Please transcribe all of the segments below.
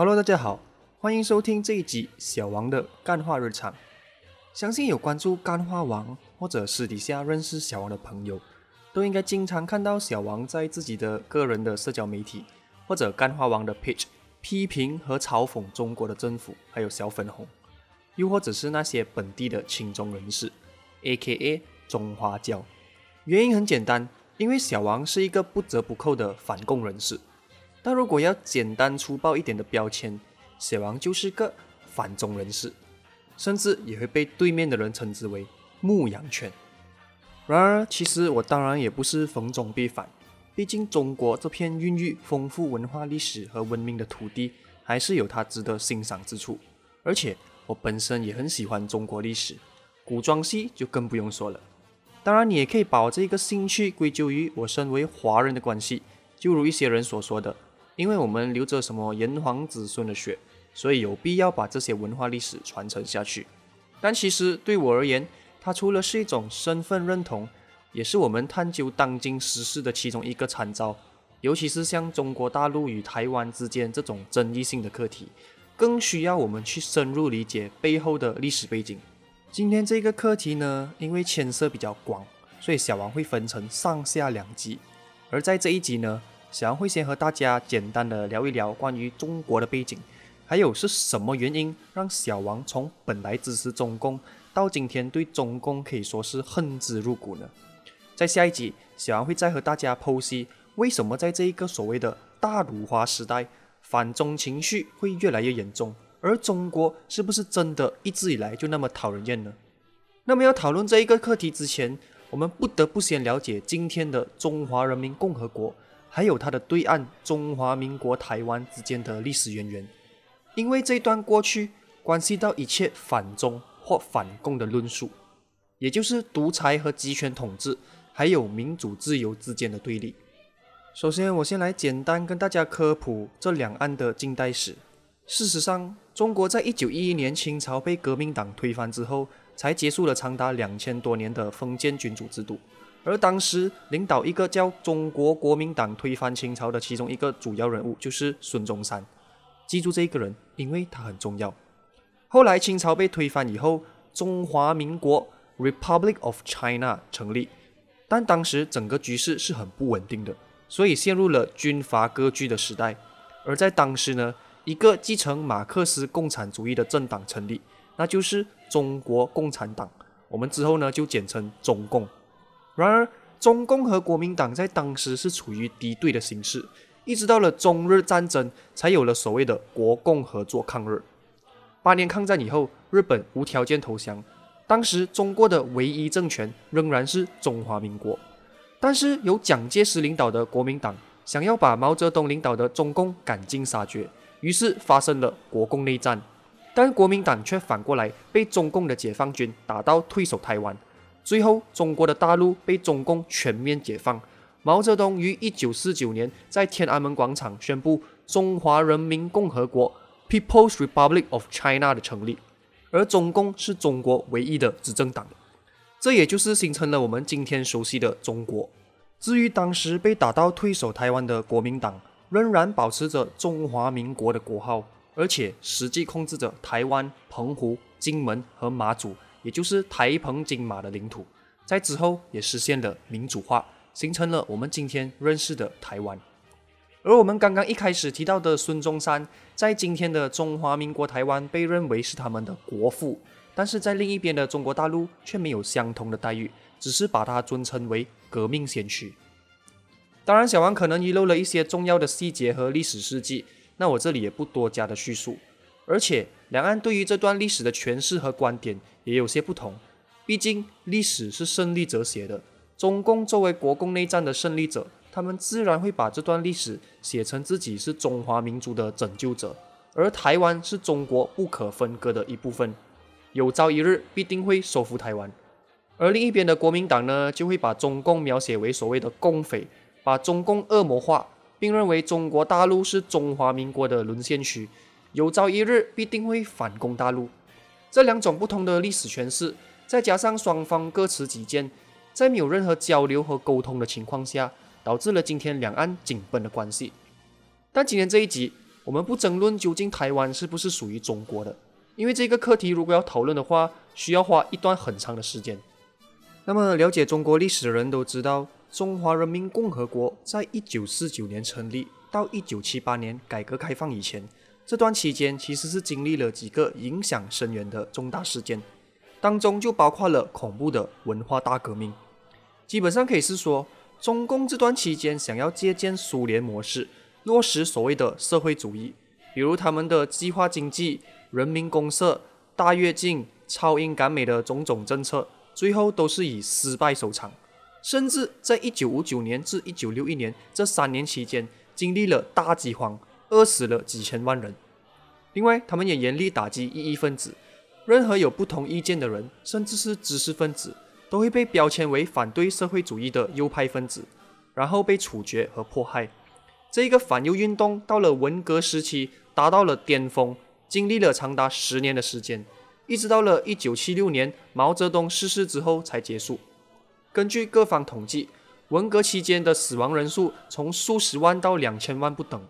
Hello，大家好，欢迎收听这一集小王的干话日常。相信有关注干话王或者私底下认识小王的朋友，都应该经常看到小王在自己的个人的社交媒体或者干话王的 page 批评和嘲讽中国的政府，还有小粉红，又或者是那些本地的亲中人士，A.K.A 中华教。原因很简单，因为小王是一个不折不扣的反共人士。但如果要简单粗暴一点的标签，小王就是个反中人士，甚至也会被对面的人称之为牧羊犬。然而，其实我当然也不是逢中必反，毕竟中国这片孕育丰富文化历史和文明的土地，还是有它值得欣赏之处。而且，我本身也很喜欢中国历史，古装戏就更不用说了。当然，你也可以把我这个兴趣归咎于我身为华人的关系，就如一些人所说的。因为我们流着什么炎黄子孙的血，所以有必要把这些文化历史传承下去。但其实对我而言，它除了是一种身份认同，也是我们探究当今时事的其中一个参照。尤其是像中国大陆与台湾之间这种争议性的课题，更需要我们去深入理解背后的历史背景。今天这个课题呢，因为牵涉比较广，所以小王会分成上下两集。而在这一集呢。小王会先和大家简单的聊一聊关于中国的背景，还有是什么原因让小王从本来支持中共，到今天对中共可以说是恨之入骨呢？在下一集，小王会再和大家剖析为什么在这一个所谓的大辱华时代，反中情绪会越来越严重，而中国是不是真的一直以来就那么讨人厌呢？那么要讨论这一个课题之前，我们不得不先了解今天的中华人民共和国。还有它的对岸中华民国台湾之间的历史渊源，因为这段过去关系到一切反中或反共的论述，也就是独裁和集权统治，还有民主自由之间的对立。首先，我先来简单跟大家科普这两岸的近代史。事实上，中国在一九一一年清朝被革命党推翻之后，才结束了长达两千多年的封建君主制度。而当时领导一个叫中国国民党推翻清朝的其中一个主要人物就是孙中山，记住这一个人，因为他很重要。后来清朝被推翻以后，中华民国 （Republic of China） 成立，但当时整个局势是很不稳定的，所以陷入了军阀割据的时代。而在当时呢，一个继承马克思共产主义的政党成立，那就是中国共产党，我们之后呢就简称中共。然而，中共和国民党在当时是处于敌对的形势，一直到了中日战争，才有了所谓的国共合作抗日。八年抗战以后，日本无条件投降，当时中国的唯一政权仍然是中华民国。但是由蒋介石领导的国民党想要把毛泽东领导的中共赶尽杀绝，于是发生了国共内战。但国民党却反过来被中共的解放军打到退守台湾。最后，中国的大陆被中共全面解放。毛泽东于一九四九年在天安门广场宣布中华人民共和国 （People's Republic of China） 的成立，而中共是中国唯一的执政党，这也就是形成了我们今天熟悉的中国。至于当时被打到退守台湾的国民党，仍然保持着中华民国的国号，而且实际控制着台湾、澎湖、金门和马祖。也就是台澎金马的领土，在之后也实现了民主化，形成了我们今天认识的台湾。而我们刚刚一开始提到的孙中山，在今天的中华民国台湾被认为是他们的国父，但是在另一边的中国大陆却没有相同的待遇，只是把他尊称为革命先驱。当然，小王可能遗漏了一些重要的细节和历史事迹，那我这里也不多加的叙述。而且，两岸对于这段历史的诠释和观点也有些不同。毕竟，历史是胜利者写的。中共作为国共内战的胜利者，他们自然会把这段历史写成自己是中华民族的拯救者，而台湾是中国不可分割的一部分，有朝一日必定会收复台湾。而另一边的国民党呢，就会把中共描写为所谓的共匪，把中共恶魔化，并认为中国大陆是中华民国的沦陷区。有朝一日必定会反攻大陆。这两种不同的历史诠释，再加上双方各持己见，在没有任何交流和沟通的情况下，导致了今天两岸紧绷的关系。但今天这一集，我们不争论究竟台湾是不是属于中国的，因为这个课题如果要讨论的话，需要花一段很长的时间。那么，了解中国历史的人都知道，中华人民共和国在一九四九年成立到一九七八年改革开放以前，这段期间其实是经历了几个影响深远的重大事件，当中就包括了恐怖的文化大革命。基本上可以是说，中共这段期间想要借鉴苏联模式，落实所谓的社会主义，比如他们的计划经济、人民公社、大跃进、超英赶美的种种政策。最后都是以失败收场，甚至在一九五九年至一九六一年这三年期间，经历了大饥荒，饿死了几千万人。另外，他们也严厉打击异议分子，任何有不同意见的人，甚至是知识分子，都会被标签为反对社会主义的右派分子，然后被处决和迫害。这一个反右运动到了文革时期达到了巅峰，经历了长达十年的时间。一直到了一九七六年毛泽东逝世之后才结束。根据各方统计，文革期间的死亡人数从数十万到两千万不等。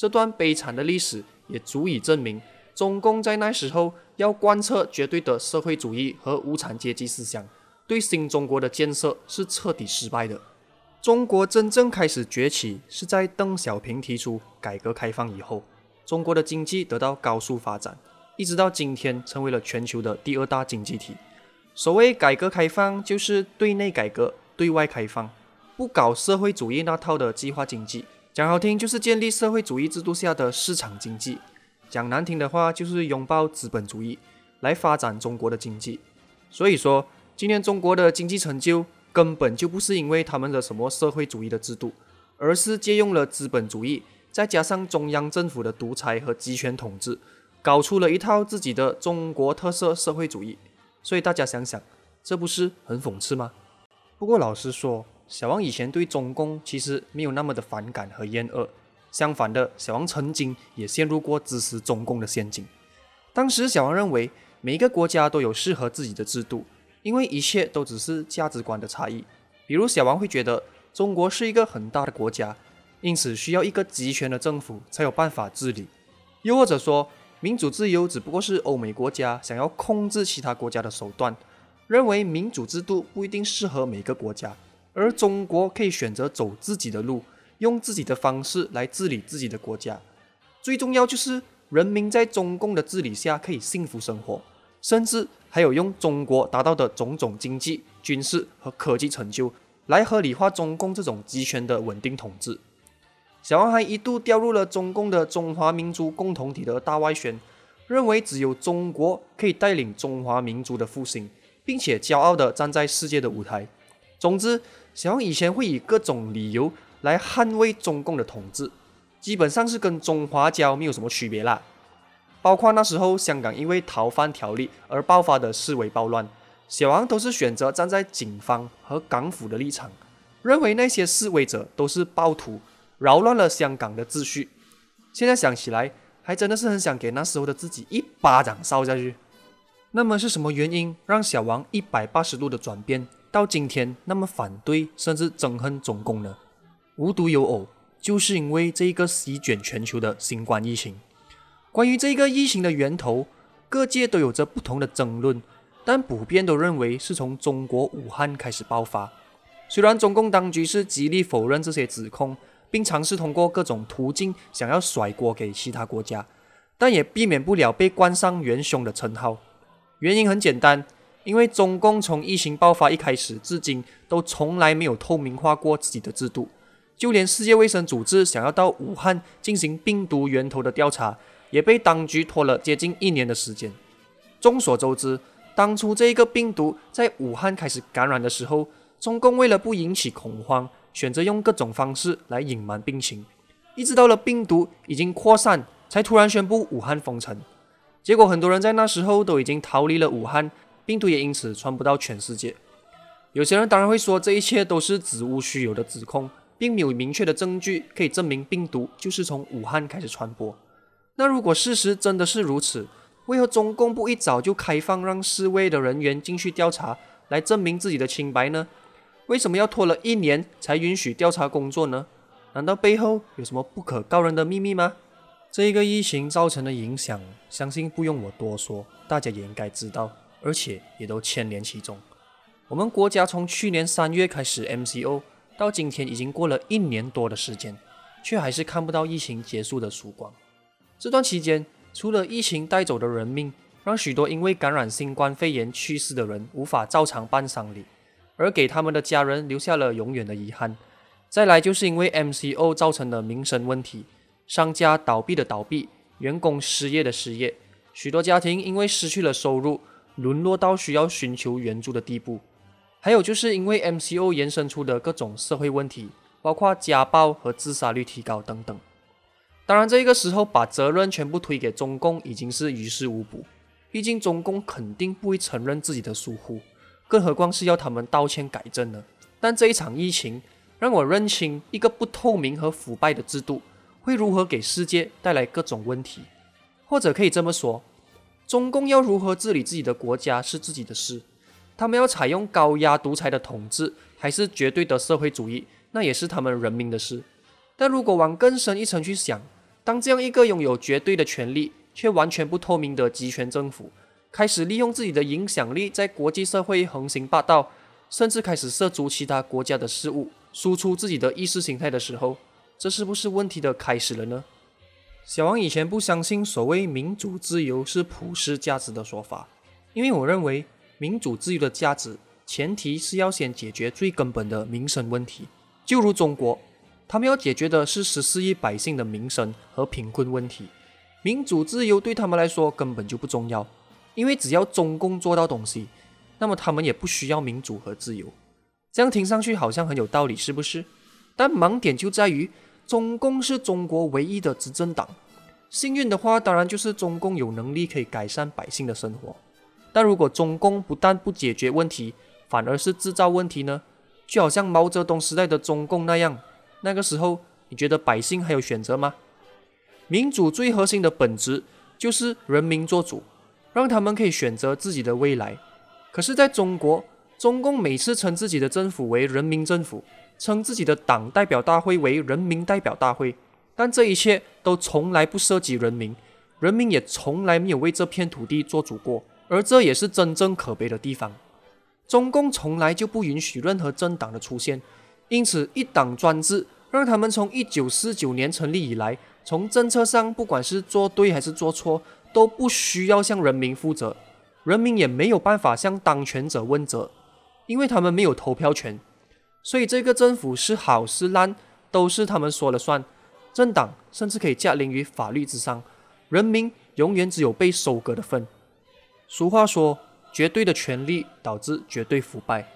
这段悲惨的历史也足以证明，中共在那时候要贯彻绝对的社会主义和无产阶级思想，对新中国的建设是彻底失败的。中国真正开始崛起是在邓小平提出改革开放以后，中国的经济得到高速发展。一直到今天，成为了全球的第二大经济体。所谓改革开放，就是对内改革、对外开放，不搞社会主义那套的计划经济。讲好听，就是建立社会主义制度下的市场经济；讲难听的话，就是拥抱资本主义来发展中国的经济。所以说，今天中国的经济成就根本就不是因为他们的什么社会主义的制度，而是借用了资本主义，再加上中央政府的独裁和集权统治。搞出了一套自己的中国特色社会主义，所以大家想想，这不是很讽刺吗？不过老实说，小王以前对中共其实没有那么的反感和厌恶，相反的，小王曾经也陷入过支持中共的陷阱。当时小王认为，每一个国家都有适合自己的制度，因为一切都只是价值观的差异。比如小王会觉得，中国是一个很大的国家，因此需要一个集权的政府才有办法治理，又或者说。民主自由只不过是欧美国家想要控制其他国家的手段，认为民主制度不一定适合每个国家，而中国可以选择走自己的路，用自己的方式来治理自己的国家。最重要就是人民在中共的治理下可以幸福生活，甚至还有用中国达到的种种经济、军事和科技成就来合理化中共这种集权的稳定统治。小王还一度掉入了中共的中华民族共同体的大外宣，认为只有中国可以带领中华民族的复兴，并且骄傲地站在世界的舞台。总之，小王以前会以各种理由来捍卫中共的统治，基本上是跟中华胶没有什么区别啦。包括那时候香港因为逃犯条例而爆发的示威暴乱，小王都是选择站在警方和港府的立场，认为那些示威者都是暴徒。扰乱了香港的秩序，现在想起来，还真的是很想给那时候的自己一巴掌扫下去。那么是什么原因让小王一百八十度的转变，到今天那么反对甚至憎恨中共呢？无独有偶，就是因为这一个席卷全球的新冠疫情。关于这个疫情的源头，各界都有着不同的争论，但普遍都认为是从中国武汉开始爆发。虽然中共当局是极力否认这些指控。并尝试通过各种途径想要甩锅给其他国家，但也避免不了被冠上元凶的称号。原因很简单，因为中共从疫情爆发一开始至今都从来没有透明化过自己的制度，就连世界卫生组织想要到武汉进行病毒源头的调查，也被当局拖了接近一年的时间。众所周知，当初这一个病毒在武汉开始感染的时候，中共为了不引起恐慌。选择用各种方式来隐瞒病情，一直到了病毒已经扩散，才突然宣布武汉封城。结果很多人在那时候都已经逃离了武汉，病毒也因此传不到全世界。有些人当然会说，这一切都是子无虚有的指控，并没有明确的证据可以证明病毒就是从武汉开始传播。那如果事实真的是如此，为何中共不一早就开放让示威的人员进去调查，来证明自己的清白呢？为什么要拖了一年才允许调查工作呢？难道背后有什么不可告人的秘密吗？这一个疫情造成的影响，相信不用我多说，大家也应该知道，而且也都牵连其中。我们国家从去年三月开始 MCO，到今天已经过了一年多的时间，却还是看不到疫情结束的曙光。这段期间，除了疫情带走的人命，让许多因为感染新冠肺炎去世的人无法照常办丧礼，而给他们的家人留下了永远的遗憾。再来就是因为 MCO 造成的民生问题。商家倒闭的倒闭，员工失业的失业，许多家庭因为失去了收入，沦落到需要寻求援助的地步。还有就是因为 MCO 延伸出的各种社会问题，包括家暴和自杀率提高等等。当然，这个时候把责任全部推给中共已经是于事无补，毕竟中共肯定不会承认自己的疏忽，更何况是要他们道歉改正呢？但这一场疫情让我认清一个不透明和腐败的制度。会如何给世界带来各种问题？或者可以这么说，中共要如何治理自己的国家是自己的事，他们要采用高压独裁的统治，还是绝对的社会主义，那也是他们人民的事。但如果往更深一层去想，当这样一个拥有绝对的权力却完全不透明的集权政府，开始利用自己的影响力在国际社会横行霸道，甚至开始涉足其他国家的事务，输出自己的意识形态的时候，这是不是问题的开始了呢？小王以前不相信所谓民主自由是普世价值的说法，因为我认为民主自由的价值前提是要先解决最根本的民生问题。就如中国，他们要解决的是十四亿百姓的民生和贫困问题，民主自由对他们来说根本就不重要，因为只要中共做到东西，那么他们也不需要民主和自由。这样听上去好像很有道理，是不是？但盲点就在于。中共是中国唯一的执政党，幸运的话，当然就是中共有能力可以改善百姓的生活。但如果中共不但不解决问题，反而是制造问题呢？就好像毛泽东时代的中共那样，那个时候你觉得百姓还有选择吗？民主最核心的本质就是人民做主，让他们可以选择自己的未来。可是，在中国，中共每次称自己的政府为人民政府。称自己的党代表大会为人民代表大会，但这一切都从来不涉及人民，人民也从来没有为这片土地做主过，而这也是真正可悲的地方。中共从来就不允许任何政党的出现，因此一党专制让他们从一九四九年成立以来，从政策上不管是做对还是做错，都不需要向人民负责，人民也没有办法向当权者问责，因为他们没有投票权。所以，这个政府是好是烂，都是他们说了算。政党甚至可以驾临于法律之上，人民永远只有被收割的份。俗话说：“绝对的权力导致绝对腐败。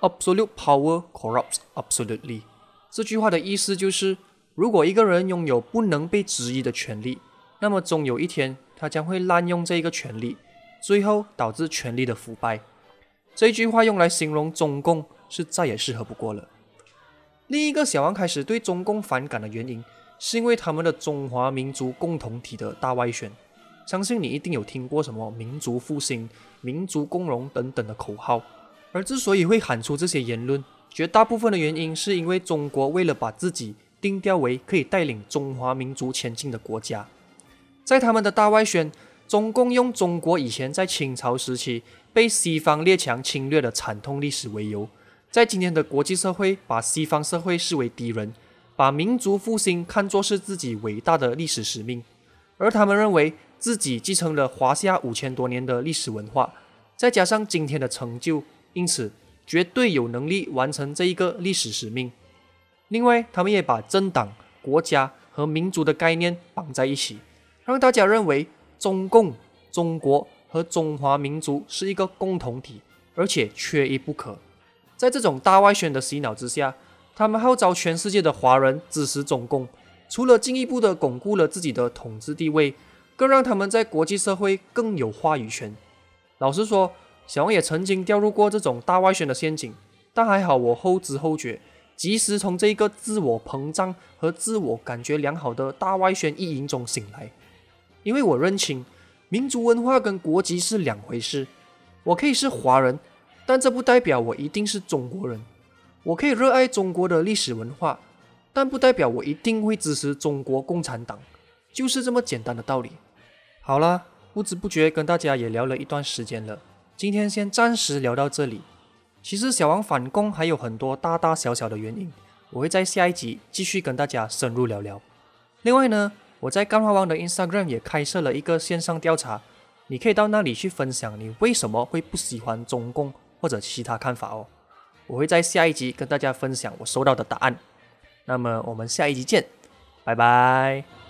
”Absolute power corrupts absolutely。这句话的意思就是，如果一个人拥有不能被质疑的权利，那么终有一天他将会滥用这个权利，最后导致权力的腐败。这句话用来形容中共。是再也适合不过了。另一个小王开始对中共反感的原因，是因为他们的中华民族共同体的大外宣。相信你一定有听过什么“民族复兴”“民族共荣”等等的口号。而之所以会喊出这些言论，绝大部分的原因是因为中国为了把自己定调为可以带领中华民族前进的国家，在他们的大外宣，中共用中国以前在清朝时期被西方列强侵略的惨痛历史为由。在今天的国际社会，把西方社会视为敌人，把民族复兴看作是自己伟大的历史使命，而他们认为自己继承了华夏五千多年的历史文化，再加上今天的成就，因此绝对有能力完成这一个历史使命。另外，他们也把政党、国家和民族的概念绑在一起，让大家认为中共、中国和中华民族是一个共同体，而且缺一不可。在这种大外宣的洗脑之下，他们号召全世界的华人支持中共，除了进一步的巩固了自己的统治地位，更让他们在国际社会更有话语权。老实说，小王也曾经掉入过这种大外宣的陷阱，但还好我后知后觉，及时从这一个自我膨胀和自我感觉良好的大外宣意淫中醒来。因为我认清，民族文化跟国籍是两回事，我可以是华人。但这不代表我一定是中国人。我可以热爱中国的历史文化，但不代表我一定会支持中国共产党。就是这么简单的道理。好了，不知不觉跟大家也聊了一段时间了，今天先暂时聊到这里。其实小王反攻还有很多大大小小的原因，我会在下一集继续跟大家深入聊聊。另外呢，我在干花王的 Instagram 也开设了一个线上调查，你可以到那里去分享你为什么会不喜欢中共或者其他看法哦。我会在下一集跟大家分享我收到的答案。那么我们下一集见，拜拜。